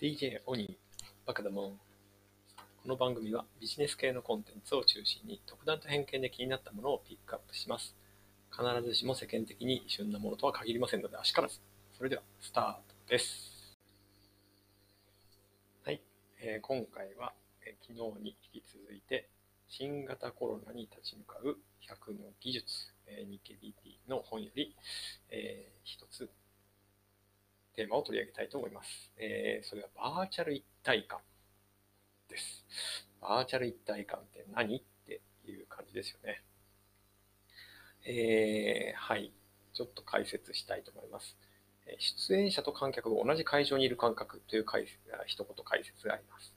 DJ オニー、バカだもん。この番組はビジネス系のコンテンツを中心に独断と偏見で気になったものをピックアップします。必ずしも世間的に旬なものとは限りませんので、あしからず。それでは、スタートです。はい、えー今回は、えー昨日に引き続いて、新型コロナに立ち向かう100の技術、えー日経 BP の本より、えー一つテーマを取り上げたいと思います。えーそれはバーチャル一体感です。バーチャル一体感って何っていう感じですよね。えーはい。ちょっと解説したいと思います。出演者と観客が同じ会場にいる感覚という解説一言解説があります。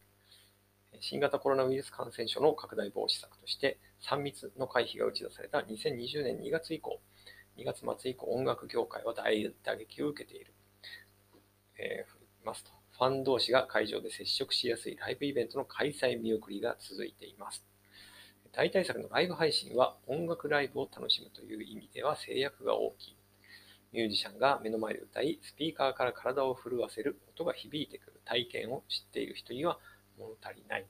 新型コロナウイルス感染症の拡大防止策として、3密の回避が打ち出された2020年2月以降、2月末以降、音楽業界は大打撃を受けている。えーますと、ファン同士が会場で接触しやすいライブイベントの開催見送りが続いています。代替策のライブ配信は音楽ライブを楽しむという意味では制約が大きい。ミュージシャンが目の前で歌い、スピーカーから体を震わせる音が響いてくる体験を知っている人には物足りない。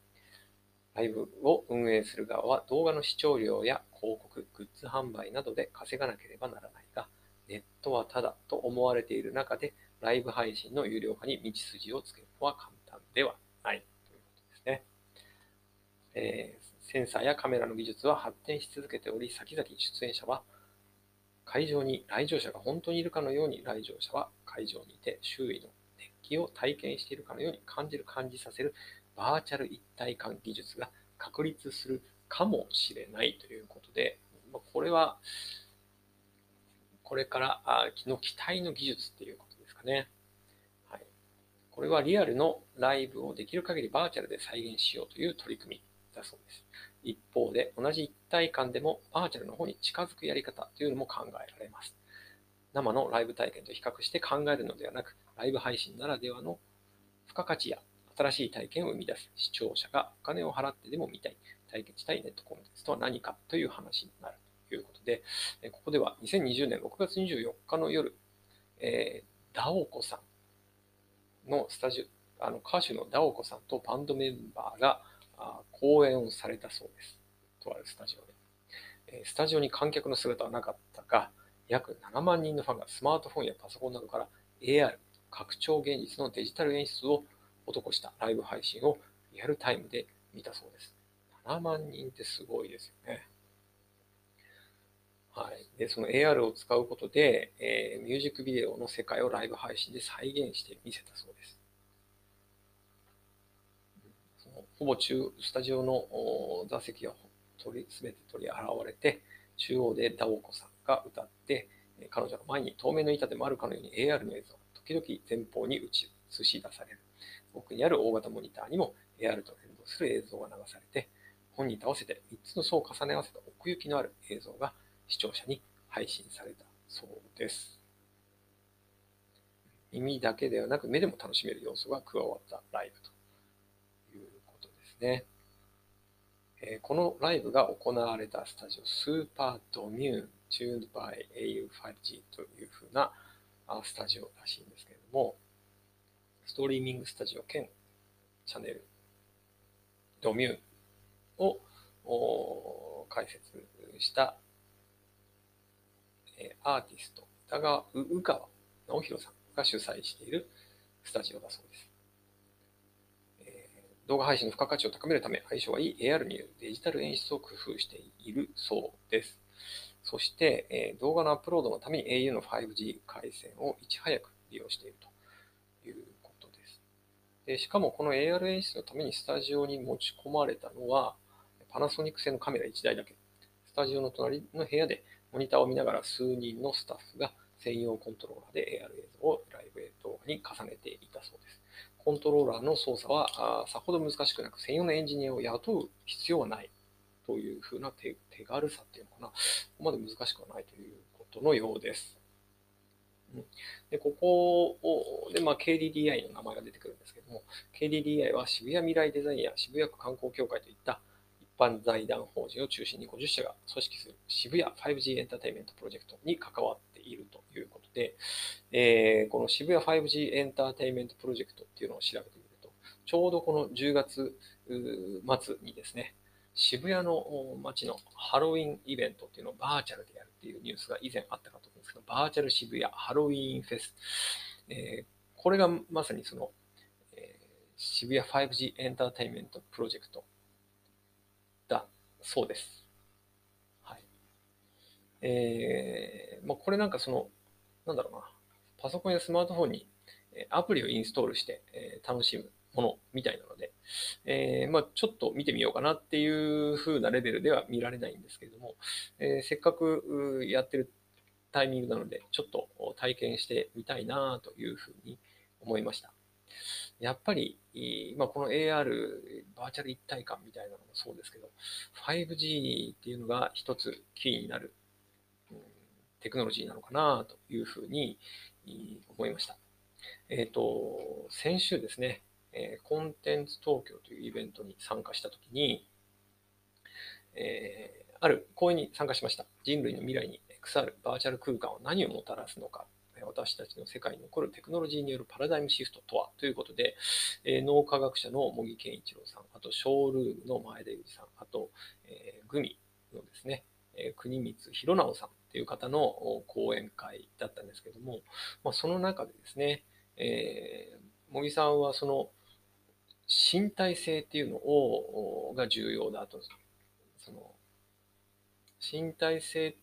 ライブを運営する側は動画の視聴料や広告、グッズ販売などで稼がなければならないが、ネットはただと思われている中で、ライブ配信の有料化に道筋をつけるのは簡単ではないということですね。えーセンサーやカメラの技術は発展し続けており、先々出演者は会場に来場者が本当にいるかのように来場者は会場にいて周囲の熱気を体験しているかのように感じる感じさせるバーチャル一体感技術が確立するかもしれないということで、まこれはこれからあの期待の技術っていうことね。はい、これはリアルのライブをできる限りバーチャルで再現しようという取り組みだそうです。一方で、同じ一体感でもバーチャルの方に近づくやり方というのも考えられます。生のライブ体験と比較して考えるのではなく、ライブ配信ならではの付加価値や新しい体験を生み出す視聴者がお金を払ってでも見たい体験したいネットコンテンツとは何かという話になるということで、ここでは2020年6月24日の夜、えーダオコさんのスタジオ、あの歌手のダオコさんとバンドメンバーがあ講演をされたそうです。とあるスタジオで。スタジオに観客の姿はなかったが、約7万人のファンがスマートフォンやパソコンなどから AR、拡張現実のデジタル演出を施したライブ配信をリアルタイムで見たそうです。7万人ってすごいですよね。はい。で、その AR を使うことで、えーミュージックビデオの世界をライブ配信で再現してみせたそうです。そのほぼ中スタジオの座席が取り全て取り現れて、中央でダオコさんが歌って、彼女の前に透明の板でもあるかのように AR の映像が時々前方に映し出される。奥にある大型モニターにも AR と連動する映像が流されて、本人と合わせて3つの層を重ね合わせた奥行きのある映像が視聴者に配信されたそうです。耳だけではなく目でも楽しめる要素が加わったライブということですね。えーこのライブが行われたスタジオ、スーパードミューン Tuned by au5G というふうなスタジオらしいんですけれども、ストリーミングスタジオ兼チャンネルドミューンをお解説した、えアーティスト、歌川宇川直弘さんが主催しているスタジオだそうです。え動画配信の付加価値を高めるため、相性がいい AR によるデジタル演出を工夫しているそうです。そして、え動画のアップロードのために au の 5G 回線をいち早く利用しているということです。でしかもこの AR 演出のためにスタジオに持ち込まれたのは、パナソニック製のカメラ1台だけ。スタジオの隣の部屋でモニターを見ながら数人のスタッフが専用コントローラーで AR 映像をライブ動画に重ねていたそうです。コントローラーの操作はあさほど難しくなく、専用のエンジニアを雇う必要はないというふうな手軽さっていうのかな。ここまで難しくはないということのようです。うんでここをで、まあ、KDDI の名前が出てくるんですけども、KDDI は渋谷未来デザインや渋谷区観光協会といった般財団法人を中心に50社が組織する渋谷 5G エンターテインメントプロジェクトに関わっているということで、えーこの渋谷 5G エンターテインメントプロジェクトっていうのを調べてみるとちょうどこの10月末にですね、渋谷の街のハロウィンイベントっていうのをバーチャルでやるっていうニュースが以前あったかと思うんですけど、バーチャル渋谷ハロウィンフェス。えー、これがまさにその、えー、渋谷 5G エンターテインメントプロジェクトそうです。はい。えー、まあ、これなんかその、なんだろうな、パソコンやスマートフォンにアプリをインストールして楽しむものみたいなので、えー、まあ、ちょっと見てみようかなっていう風なレベルでは見られないんですけれども、えー、せっかくやってるタイミングなので、ちょっと体験してみたいなというふうに思いました。やっぱり、まあ、この AR、バーチャル一体感みたいなのもそうですけど、5G っていうのが一つキーになる、うん、テクノロジーなのかなというふうに思いました。えっ、ー、と、先週ですね、え、コンテンツ東京というイベントに参加したときに、えー、ある講演に参加しました。人類の未来に XR、バーチャル空間は何をもたらすのか、私たちの世界に残るテクノロジーによるパラダイムシフトとは？ということで、え、脳科学者の茂木健一郎さん、あとショールームの前田裕二さん、あと、え、グミのですね、え、国光弘直さんという方の講演会だったんですけども、まあ、その中でですね、えー、茂木さんはその身体性っていうのをが重要だと。その身体性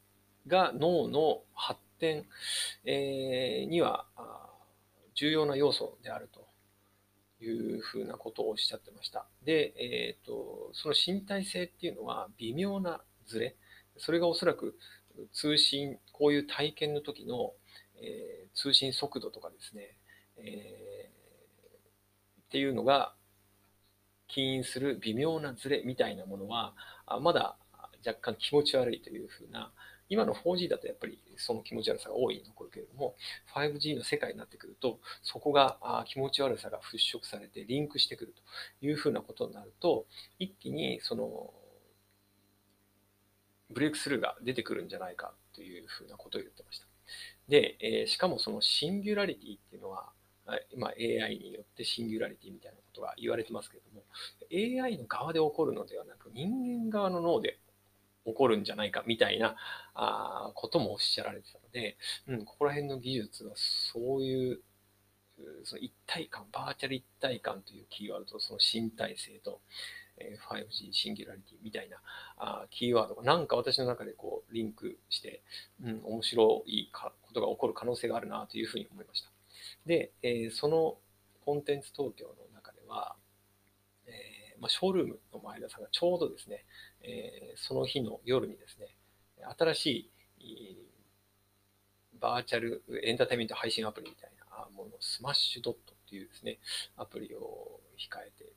が脳の発展、えー、には重要な要素であるというふうなことをおっしゃってました。で、えーと、その身体性っていうのは微妙なズレ、それがおそらく通信、こういう体験の時の、えー、通信速度とかですね、えー、っていうのが起因する微妙なズレみたいなものは、まだ若干気持ち悪いというふうな、今の 4G だとやっぱりその気持ち悪さが大いに残るけれども、5G の世界になってくると、そこが気持ち悪さが払拭されてリンクしてくるというふうなことになると、一気にそのブレイクスルーが出てくるんじゃないかというふうなことを言ってました。で、えしかもそのシンギュラリティっていうのは、まあ、AI によってシンギュラリティみたいなことが言われてますけれども、AI の側で起こるのではなく、人間側の脳で起こるんじゃないかみたいなあこともおっしゃられてたので、うん、ここら辺の技術はそういう、その一体感、バーチャル一体感というキーワードとその身体性と、え 5G シンギュラリティみたいなあキーワードがなんか私の中でこうリンクして、うん、面白いことが起こる可能性があるなというふうに思いました。で、えー、そのコンテンツ東京の中では、えー、まあ、ショールームの前田さんがちょうどですね、え、その日の夜にですね、新しいバーチャルエンターテイメント配信アプリみたいなもの、スマッシュドットっていうですね、アプリを控えて、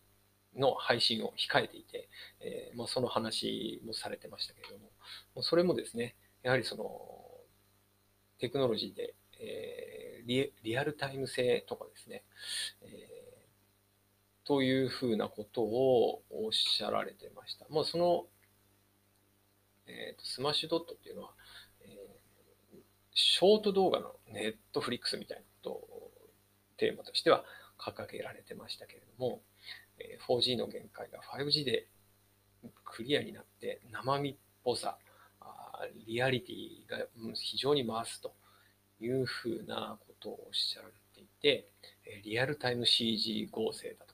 の配信を控えていて、え、ま、その話もされてましたけれども、もそれもですね、やはりそのテクノロジーで、えリアルタイム性とかですね、え、というふうなことをおっしゃられてました。まあ、その、えーと、スマッシュドットっていうのは、えー、ショート動画のネットフリックスみたいなことをテーマとしては掲げられてましたけれども、えー、4G の限界が 5G でクリアになって生身っぽさ、リアリティが非常に増すというふうなことをおっしゃられていて、リアルタイム CG 合成だと、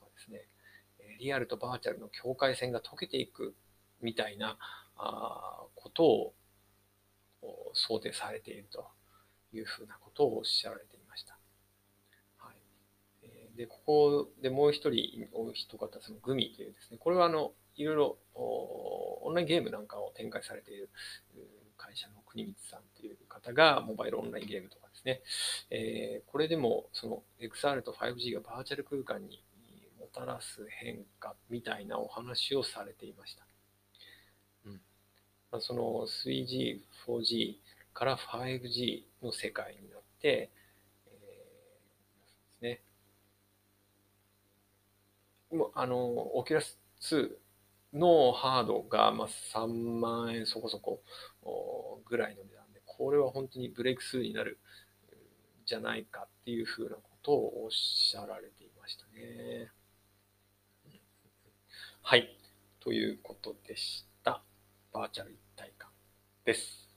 リアルとバーチャルの境界線が解けていくみたいなことを想定されているというふうなことをおっしゃられていました。はい、で、ここでもう一人、お一方、そのグミというですね、これはあの、いろいろオンラインゲームなんかを展開されている会社の国光さんという方がモバイルオンラインゲームとかですね、えー、これでもその XR と 5G がバーチャル空間にたらす変化みたいなお話をされていました。うんまあ、その 3G、4G から 5G の世界になって、えー、ですね。もうあの、オキュラス2のハードがまあ3万円そこそこぐらいの値段で、これは本当にブレイクスーになるじゃないかっていうふうなことをおっしゃられていましたね。はい。ということでした。バーチャル一体感です。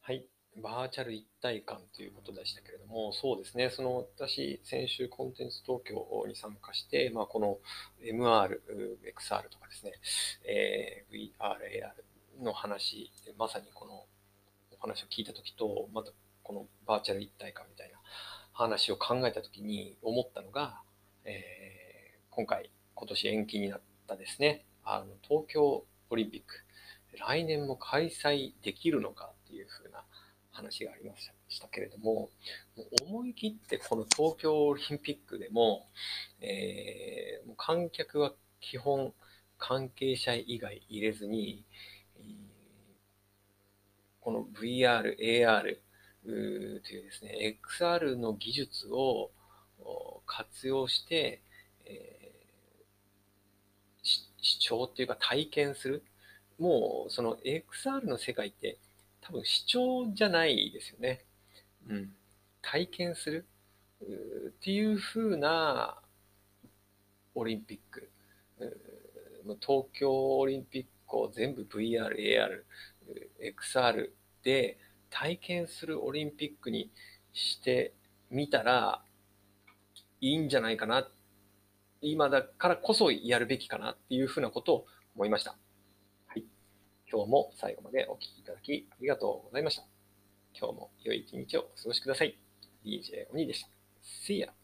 はい。バーチャル一体感ということでしたけれども、そうですね、その私、先週コンテンツ東京に参加して、まあ、この MR、XR とかですね、えー、VR、AR の話、まさにこのお話を聞いたときと、またこのバーチャル一体感みたいな話を考えたときに思ったのが、えー、今回、今年延期になったですね、あの東京オリンピック、来年も開催できるのかっていうふうな話がありましたけれども、思い切ってこの東京オリンピックでも、えー、もう観客は基本関係者以外入れずに、この VR、AR というですね、XR の技術を活用して、えー、視聴っていうか体験する。もうその XR の世界って多分視聴じゃないですよね。うん。体験するっていう風なオリンピック。東京オリンピックを全部 VR、AR、XR で体験するオリンピックにしてみたらいいんじゃないかな。今だからこそやるべきかなっていうふうなことを思いました。はい今日も最後までお聴きいただきありがとうございました。今日も良い一日をお過ごしください。DJ 鬼でした。See ya!